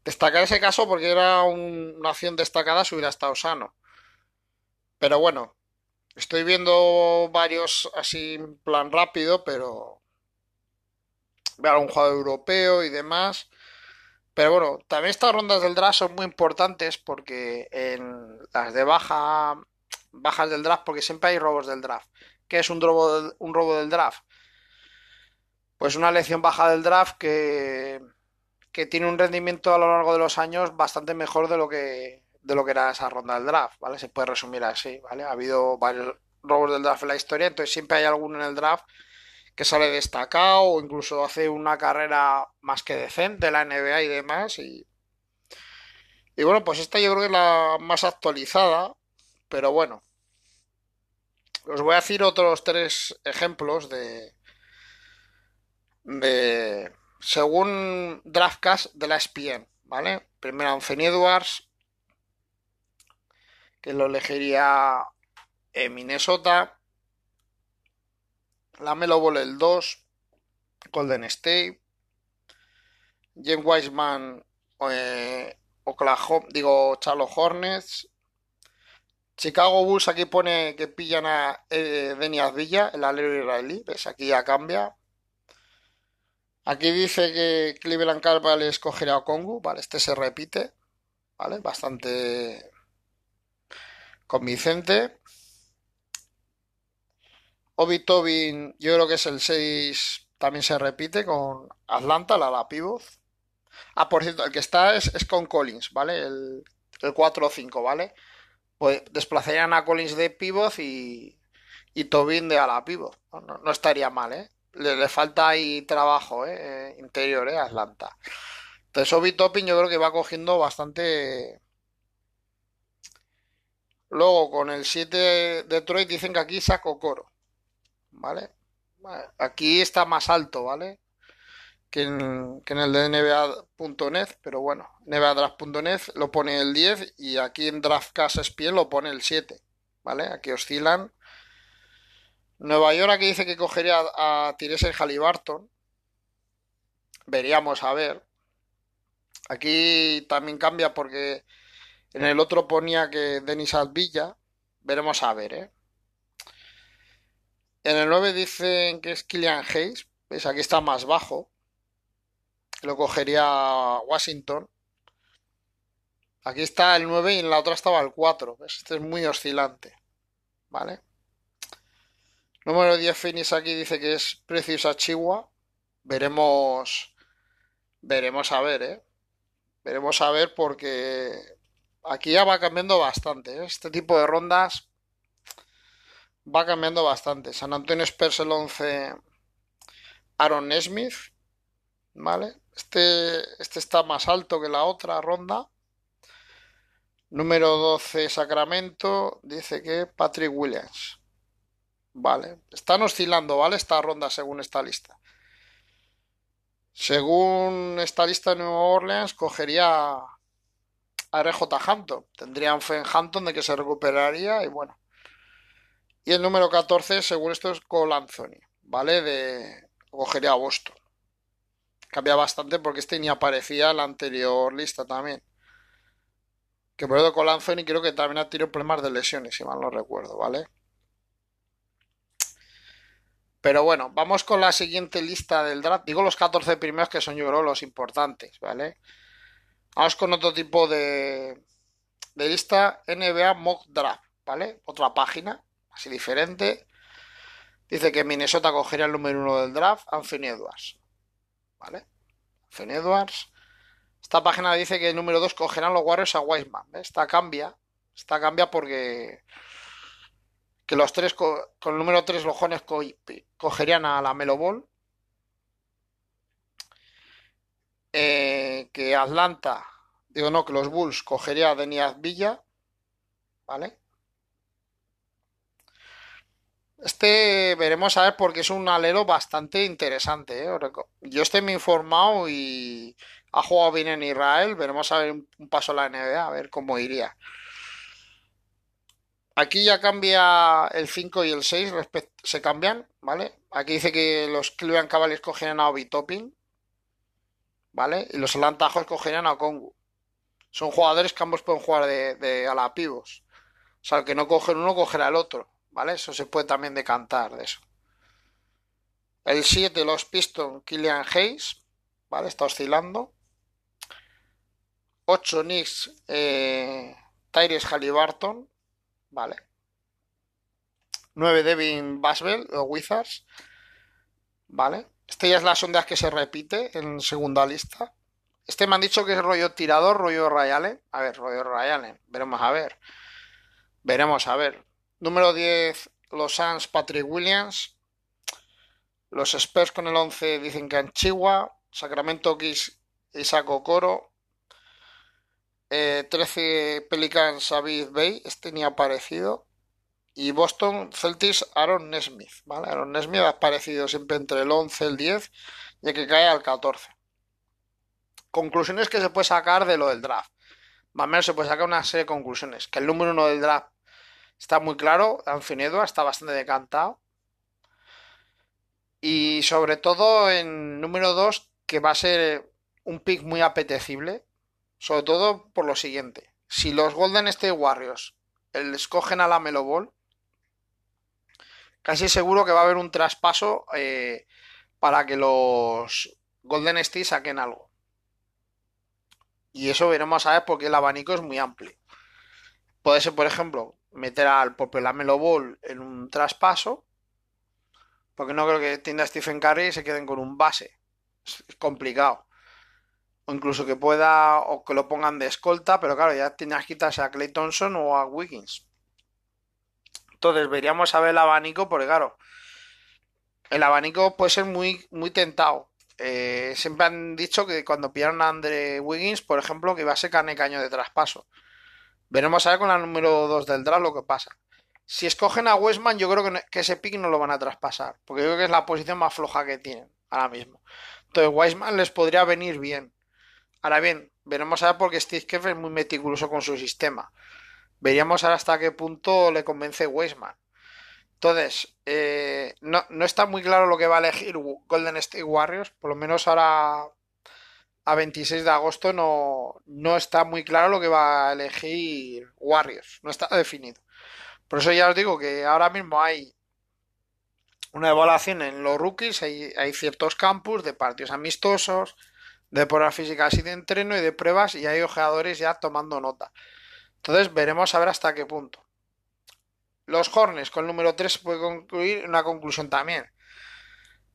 Destacar ese caso porque era una acción destacada si hubiera estado sano. Pero bueno, estoy viendo varios así en plan rápido, pero veo algún jugador europeo y demás. Pero bueno, también estas rondas del draft son muy importantes porque en las de baja, bajas del draft, porque siempre hay robos del draft. ¿Qué es un robo, un robo del draft? Pues una lección baja del draft que que tiene un rendimiento a lo largo de los años bastante mejor de lo que de lo que era esa ronda del draft, ¿vale? Se puede resumir así, ¿vale? Ha habido varios robos del draft en la historia, entonces siempre hay alguno en el draft que sale destacado o incluso hace una carrera más que decente la NBA y demás y y bueno, pues esta yo creo que es la más actualizada, pero bueno. Os voy a decir otros tres ejemplos de de según Draftcast de la ESPN, ¿vale? Primero Anthony Edwards, que lo elegiría en Minnesota. La Melo Ball el 2, Golden State. James Wiseman, eh, Oklahoma, digo, Charlotte Hornets. Chicago Bulls aquí pone que pillan a eh, Villa, el alero israelí. ¿Ves? Aquí ya cambia. Aquí dice que Cleveland Cavaliers escogerá a Kongu, ¿vale? Este se repite, ¿vale? Bastante convincente. Obi Tobin, yo creo que es el 6, también se repite con Atlanta, la la pivot. Ah, por cierto, el que está es, con Collins, ¿vale? El, 4 o 5, ¿vale? Pues desplazarían a Collins de pivot y, y Tobin de a la pivot. no estaría mal, ¿eh? Le, falta ahí trabajo ¿eh? interior ¿eh? Atlanta. Entonces Obi Topping yo creo que va cogiendo bastante... Luego con el 7 de Detroit dicen que aquí saco coro. ¿Vale? Aquí está más alto, ¿vale? Que en, el de NBA.net, pero bueno, NBADraft.net lo pone el 10 y aquí en DraftCast ESPN lo pone el 7, ¿vale? Aquí oscilan Nueva York aquí dice que cogería a, Tirese Halliburton. Veríamos a ver. Aquí también cambia porque en el otro ponía que Denis Alvilla. Veremos a ver, ¿eh? En el 9 dicen que es Killian Hayes. ¿Ves? Aquí está más bajo. Lo cogería Washington. Aquí está el 9 y en la otra estaba el 4. Este es muy oscilante. ¿Vale? Número 10 Finis aquí dice que es Preciosa Chihuahua. Veremos. Veremos a ver, ¿eh? Veremos a ver porque aquí ya va cambiando bastante. ¿eh? Este tipo de rondas va cambiando bastante. San Antonio Spurs el 11 Aaron Smith. ¿Vale? Este, este está más alto que la otra ronda. Número 12 Sacramento dice que Patrick Williams. Vale. Están oscilando, ¿vale? Esta ronda según esta lista. Según esta lista de Nueva Orleans, cogería a RJ Hampton. Tendrían fe en Hampton de que se recuperaría y bueno. Y el número 14, según esto, es Cole Anthony, ¿vale? De cogería a Boston. Cambia bastante porque este ni aparecía en la anterior lista también. Que por eso Cole Anthony creo que también ha tenido problemas de lesiones, si mal no recuerdo, ¿vale? Pero bueno, vamos con la siguiente lista del draft. Digo los 14 primeros que son yo creo los importantes, ¿vale? Vamos con otro tipo de, de lista NBA Mock Draft, ¿vale? Otra página, así diferente. Dice que Minnesota cogería el número uno del draft, Anthony Edwards. ¿Vale? Anthony Edwards. Esta página dice que el número dos cogerán los Warriors a Wiseman. Esta cambia. Esta cambia porque que los tres con el número 3 los jóvenes cogerían a la Melo Ball. Eh, que Atlanta, digo no, que los Bulls cogería a Deniaz Villa. ¿Vale? Este veremos a ver porque es un alero bastante interesante. ¿eh? Yo estoy muy informado y ha jugado bien en Israel. Veremos a ver un paso a la NBA, a ver cómo iría. Aquí ya cambia el 5 y el 6, se cambian, ¿vale? Aquí dice que los Cleveland Cavaliers cogerían a Obi Topping, ¿vale? Y los Atlanta Hawks cogerían a Kongu. Son jugadores que ambos pueden jugar de, de a O sea, que no coge uno, cogerá el otro, ¿vale? Eso se puede también decantar de eso. El 7, los Pistons, Killian Hayes, ¿vale? Está oscilando. 8, Knicks, eh, Tyrese Halliburton, Vale. 9 Devin Baswell, o Wizards. Vale. Este ya es la sonda que se repite en segunda lista. Este me han dicho que es rollo tirador, rollo Ray A ver, rollo Ray Veremos a ver. Veremos a ver. Número 10, los Suns, Patrick Williams. Los Spurs con el 11 dicen que Anchigua. Sacramento Kiss, Isaac Coro. 13 eh, Pelicans David Bay, este ni ha aparecido. Y Boston Celtics Aaron Nesmith, ¿vale? Aaron Nesmith ha aparecido siempre entre el 11 y el 10, ya que cae al 14. Conclusiones que se puede sacar de lo del draft. Más o menos se puede sacar una serie de conclusiones. Que el número uno del draft está muy claro, Anthony está bastante decantado. Y sobre todo en número 2, que va a ser un pick muy apetecible sobre todo por lo siguiente. Si los Golden State Warriors escogen a la Melo Ball, casi seguro que va a haber un traspaso eh, para que los Golden State saquen algo. Y eso veremos a ver porque el abanico es muy amplio. Puede ser, por ejemplo, meter al propio Lamelo Ball en un traspaso. Porque no creo que tienda Stephen Curry y se queden con un base. Es complicado o incluso que pueda o que lo pongan de escolta, pero claro, ya tienes que quitarse a Clay Thompson o a Wiggins. Entonces veríamos a ver el abanico, porque claro, el abanico puede ser muy, muy tentado. Eh, siempre han dicho que cuando pillaron a Andre Wiggins, por ejemplo, que iba a ser carne caño de traspaso. Veremos a ver con la número 2 del draft lo que pasa. Si escogen a Westman, yo creo que, que, ese pick no lo van a traspasar, porque yo creo que es la posición más floja que tienen ahora mismo. Entonces, Westman les podría venir bien. Ahora bien, veremos a ver porque Steve Kerr es muy meticuloso con su sistema. Veríamos ahora hasta qué punto le convence Weisman. Entonces, eh, no, está muy claro lo que va a elegir Golden State Warriors. Por lo menos ahora a 26 de agosto no, no está muy claro lo que va a elegir Warriors. No está definido. Por eso ya os digo que ahora mismo hay una evaluación en los rookies. Hay, hay ciertos campus de partidos amistosos de pruebas físicas y de entreno y de pruebas y hay ojeadores ya tomando nota. Entonces veremos a ver hasta qué punto. Los Hornets con el número 3 puede concluir una conclusión también.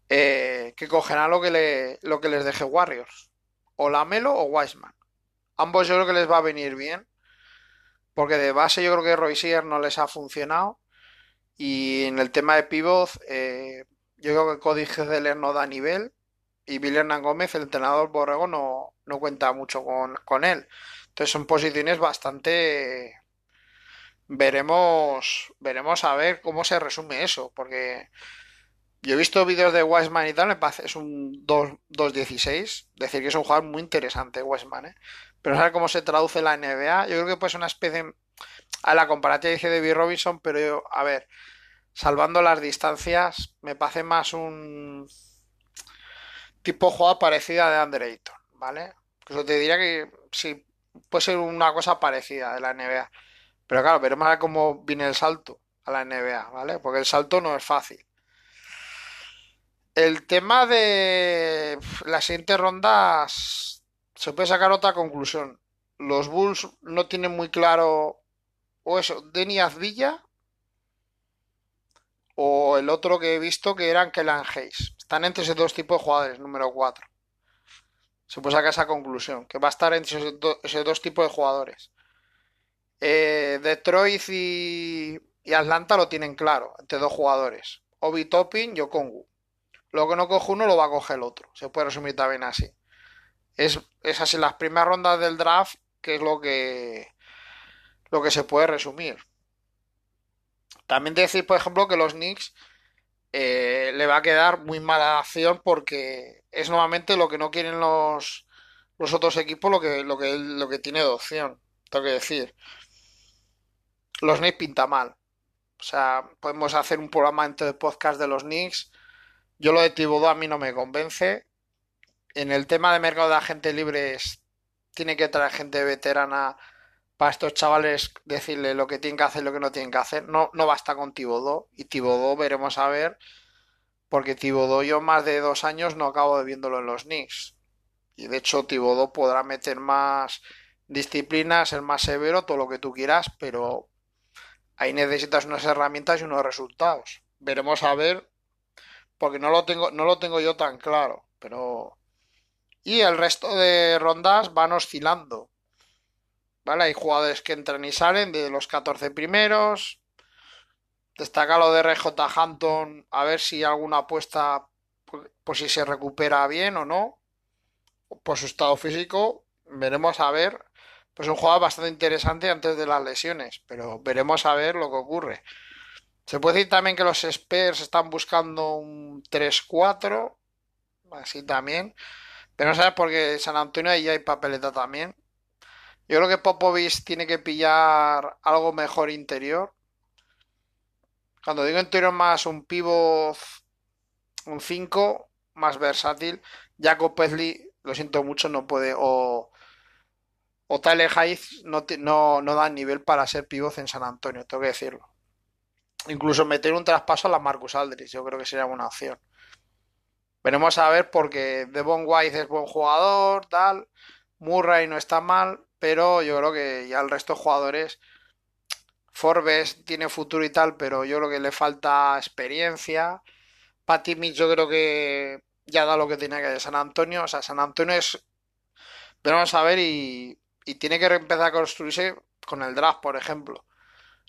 Eh, que cogerán lo que, le, lo que les deje Warriors. O Lamelo o Wiseman. Ambos yo creo que les va a venir bien. Porque de base yo creo que Roy no les ha funcionado. Y en el tema de pivot, eh, yo creo que Cody Zeller no da nivel y Vilena Gómez, el entrenador Borrego, no, no cuenta mucho con, con, él. Entonces son posiciones bastante... Veremos, veremos a ver cómo se resume eso, porque yo he visto vídeos de Wiseman y tal, me parece, es un 2-16, decir que es un jugador muy interesante Wiseman, ¿eh? pero sé cómo se traduce la NBA, yo creo que puede ser una especie, a la comparativa dice David Robinson, pero yo, a ver, salvando las distancias, me parece más un tipo jugada parecida de Underator, ¿vale? Pues te diría que sí, puede ser una cosa parecida de la NBA. Pero claro, veremos a cómo viene el salto a la NBA, ¿vale? Porque el salto no es fácil. El tema de las siguientes rondas se puede sacar otra conclusión. Los Bulls no tienen muy claro o eso, Denny Azvilla o el otro que he visto que eran Kellan Hayes. Están entre esos dos tipos de jugadores, número 4. Se puede sacar esa conclusión, que va a estar entre esos, dos tipos de jugadores. Eh, Detroit y, Atlanta lo tienen claro, entre dos jugadores. Obi Topping y Okongu. Lo que no coge uno lo va a coger el otro. Se puede resumir también así. Es, es así las primeras rondas del draft, que es lo que, lo que se puede resumir. También decir, por ejemplo, que los Knicks eh, le va a quedar muy mala acción porque es nuevamente lo que no quieren los, los otros equipos, lo que, lo, que, lo que tiene de opción. Tengo que decir. Los Knicks pinta mal. O sea, podemos hacer un programa entre el podcast de los Knicks. Yo lo de Thibodeau a mí no me convence. En el tema de mercado de agentes libres tiene que traer gente veterana para estos chavales decirle lo que tienen que hacer lo que no tienen que hacer. No, no basta con Tibodó. Y Tibodó veremos a ver. Porque Tibodó yo más de dos años no acabo de viéndolo en los Knicks. Y de hecho Tibodó podrá meter más disciplinas, ser más severo, todo lo que tú quieras, pero ahí necesitas unas herramientas y unos resultados. Veremos a ver, porque no lo tengo, no lo tengo yo tan claro, pero y el resto de rondas van oscilando. ¿Vale? Hay jugadores que entran y salen de los 14 primeros. Destaca lo de RJ Hampton, a ver si alguna apuesta por, si se recupera bien o no. Por su estado físico, veremos a ver. Pues un jugador bastante interesante antes de las lesiones, pero veremos a ver lo que ocurre. Se puede decir también que los Spurs están buscando un 3-4, así también. Pero no sabes porque San Antonio ahí hay papeleta también. Yo creo que Popovich tiene que pillar algo mejor interior. Cuando digo interior más un pivot, un 5, más versátil. Jacob Pesley, lo siento mucho, no puede. O, Tyler Hayes no, no, no da nivel para ser pivot en San Antonio, tengo que decirlo. Incluso meter un traspaso a la Marcus Aldridge, yo creo que sería una opción. Veremos a ver porque Devon White es buen jugador, tal. Murray no está mal pero yo creo que ya el resto de jugadores, Forbes tiene futuro y tal, pero yo creo que le falta experiencia. Patty Mitch yo creo que ya da lo que tiene que de San Antonio, o sea, San Antonio es, vamos a ver y, y tiene que empezar a construirse con el draft, por ejemplo.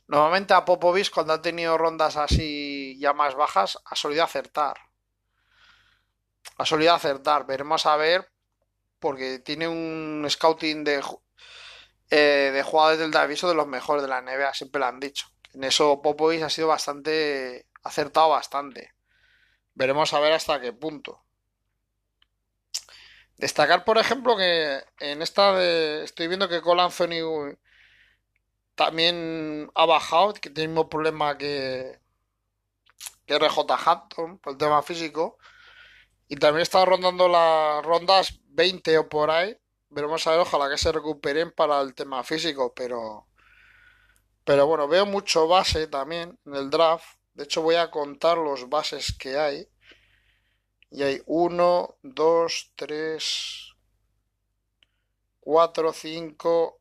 Normalmente a Popovich cuando ha tenido rondas así ya más bajas ha solido acertar. Ha solido acertar. Veremos a ver porque tiene un scouting de, eh, de jugadores del Daviso de los mejores de la NBA, siempre lo han dicho. En eso Popovich ha sido bastante acertado bastante. Veremos a ver hasta qué punto. Destacar, por ejemplo, que en esta de, estoy viendo que Cole Anthony también ha bajado, que tiene el mismo problema que, que RJ Hampton por el tema físico. Y también está rondando las rondas 20 o por ahí veremos a ver, ojalá que se recuperen para el tema físico, pero pero bueno, veo mucho base también en el draft. De hecho, voy a contar los bases que hay. Y hay 1, 2, 3, 4, 5,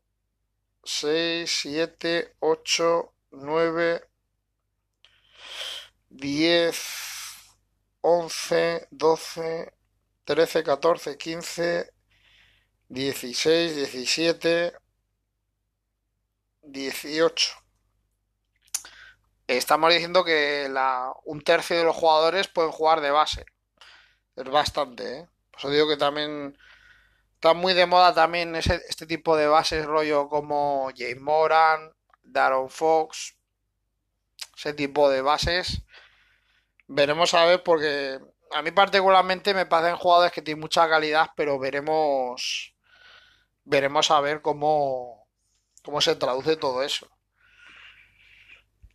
6, 7, 8, 9, 10, 11, 12, 13, 14, 15, 16, 17, 18. Estamos diciendo que la, un tercio de los jugadores pueden jugar de base. Es bastante, ¿eh? Por digo que también está muy de moda también ese, este tipo de bases, rollo como James Moran, Daron Fox, ese tipo de bases. Veremos a ver porque a mí particularmente me parecen jugadores que tienen mucha calidad, pero veremos veremos a ver cómo, cómo se traduce todo eso.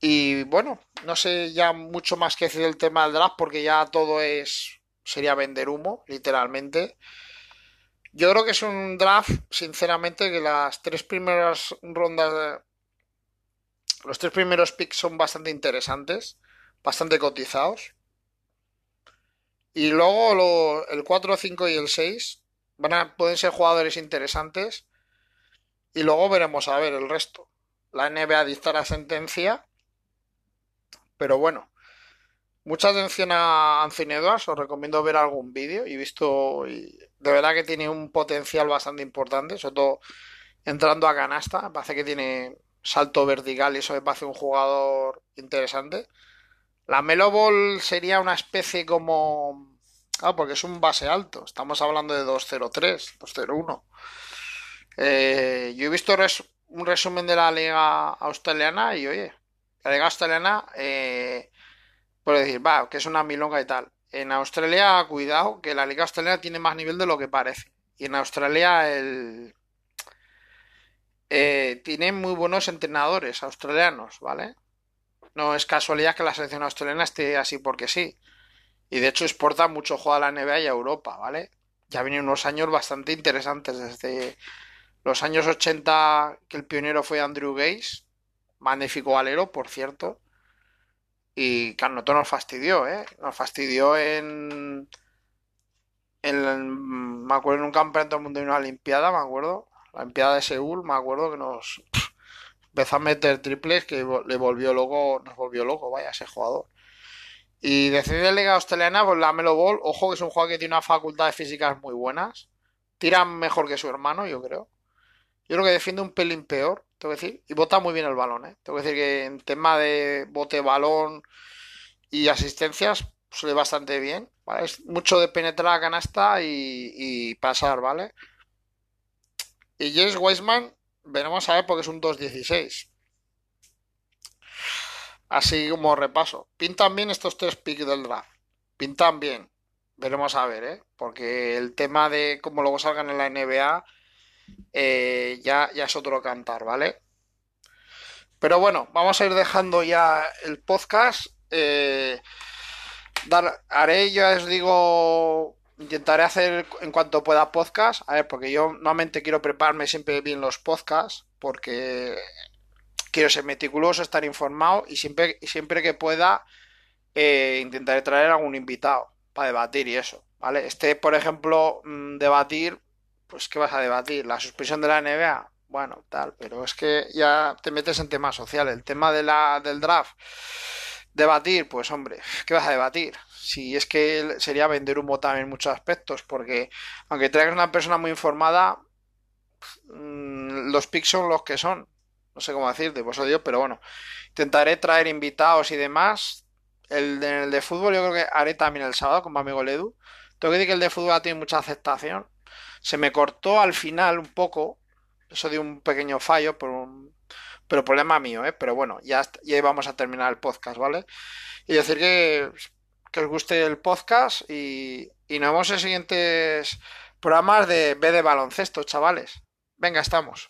Y bueno, no sé ya mucho más que decir del tema del draft porque ya todo es sería vender humo, literalmente. Yo creo que es un draft, sinceramente, que las tres primeras rondas, los tres primeros picks son bastante interesantes, bastante cotizados. Y luego el 4, 5 y el 6 pueden ser jugadores interesantes. Y luego veremos a ver el resto. La NBA dicta la sentencia. Pero bueno, mucha atención a Anthony os recomiendo ver algún vídeo y visto, de verdad que tiene un potencial bastante importante, sobre todo entrando a canasta, parece que tiene salto vertical y eso me parece un jugador interesante. La Melo Ball sería una especie como... Ah, porque es un base alto, estamos hablando de 203, 201. Eh, yo he visto un resumen de la liga australiana y oye, la liga australiana, eh, decir, va, que es una milonga y tal. En Australia, cuidado, que la liga australiana tiene más nivel de lo que parece. Y en Australia el... Eh, tiene muy buenos entrenadores australianos, ¿vale? No es casualidad que la selección australiana esté así porque sí. Y de hecho exporta mucho juego a la NBA y a Europa, ¿vale? Ya vienen unos años bastante interesantes desde los años 80 que el pionero fue Andrew Gaze, magnífico alero, por cierto. Y Carnoto nos fastidió, ¿eh? Nos fastidió en... en me acuerdo en un campeonato del mundo y una olimpiada, me acuerdo. La olimpiada de Seúl, me acuerdo que nos empezó a meter triples que le volvió loco, nos volvió loco, vaya, ese jugador. Y la Liga Australiana, pues la Melo Ball, ojo que es un jugador que tiene unas facultades físicas muy buenas. Tira mejor que su hermano, yo creo. Yo creo que defiende un pelín peor, tengo que decir. Y bota muy bien el balón, ¿eh? Tengo que decir que en tema de bote balón y asistencias, suele bastante bien. Es mucho de penetrar a canasta y, y pasar, ¿vale? Y James Weisman, veremos a ver porque es un 2.16. Así como repaso. Pintan bien estos tres picks del draft. Pintan bien. Veremos a ver, ¿eh? Porque el tema de cómo luego salgan en la NBA eh, ya, ya es otro cantar, ¿vale? Pero bueno, vamos a ir dejando ya el podcast. Eh, dar, haré, ya os digo, intentaré hacer en cuanto pueda podcast. A ver, porque yo normalmente quiero prepararme siempre bien los podcasts, porque quiero ser meticuloso, estar informado y siempre, siempre que pueda eh, intentaré traer algún invitado para debatir y eso, ¿vale? Este, por ejemplo, mm, debatir, pues ¿qué vas a debatir? ¿La suspensión de la NBA? Bueno, tal, pero es que ya te metes en temas sociales. El tema de la, del draft, debatir, pues hombre, ¿qué vas a debatir? Si es que sería vender humo también en muchos aspectos, porque aunque traigas una persona muy informada, mm, los picks son los que son no sé cómo decirte, pues odio, pero bueno, intentaré traer invitados y demás. El de, el de fútbol yo creo que haré también el sábado con mi amigo Ledu. Tengo que decir que el de fútbol ha tenido mucha aceptación. Se me cortó al final un poco, eso dio un pequeño fallo, por un, pero problema mío, ¿eh? Pero bueno, ya, ya vamos a terminar el podcast, ¿vale? Y decir que, que os guste el podcast y, y nos vemos en siguientes programas de B de baloncesto, chavales. Venga, estamos.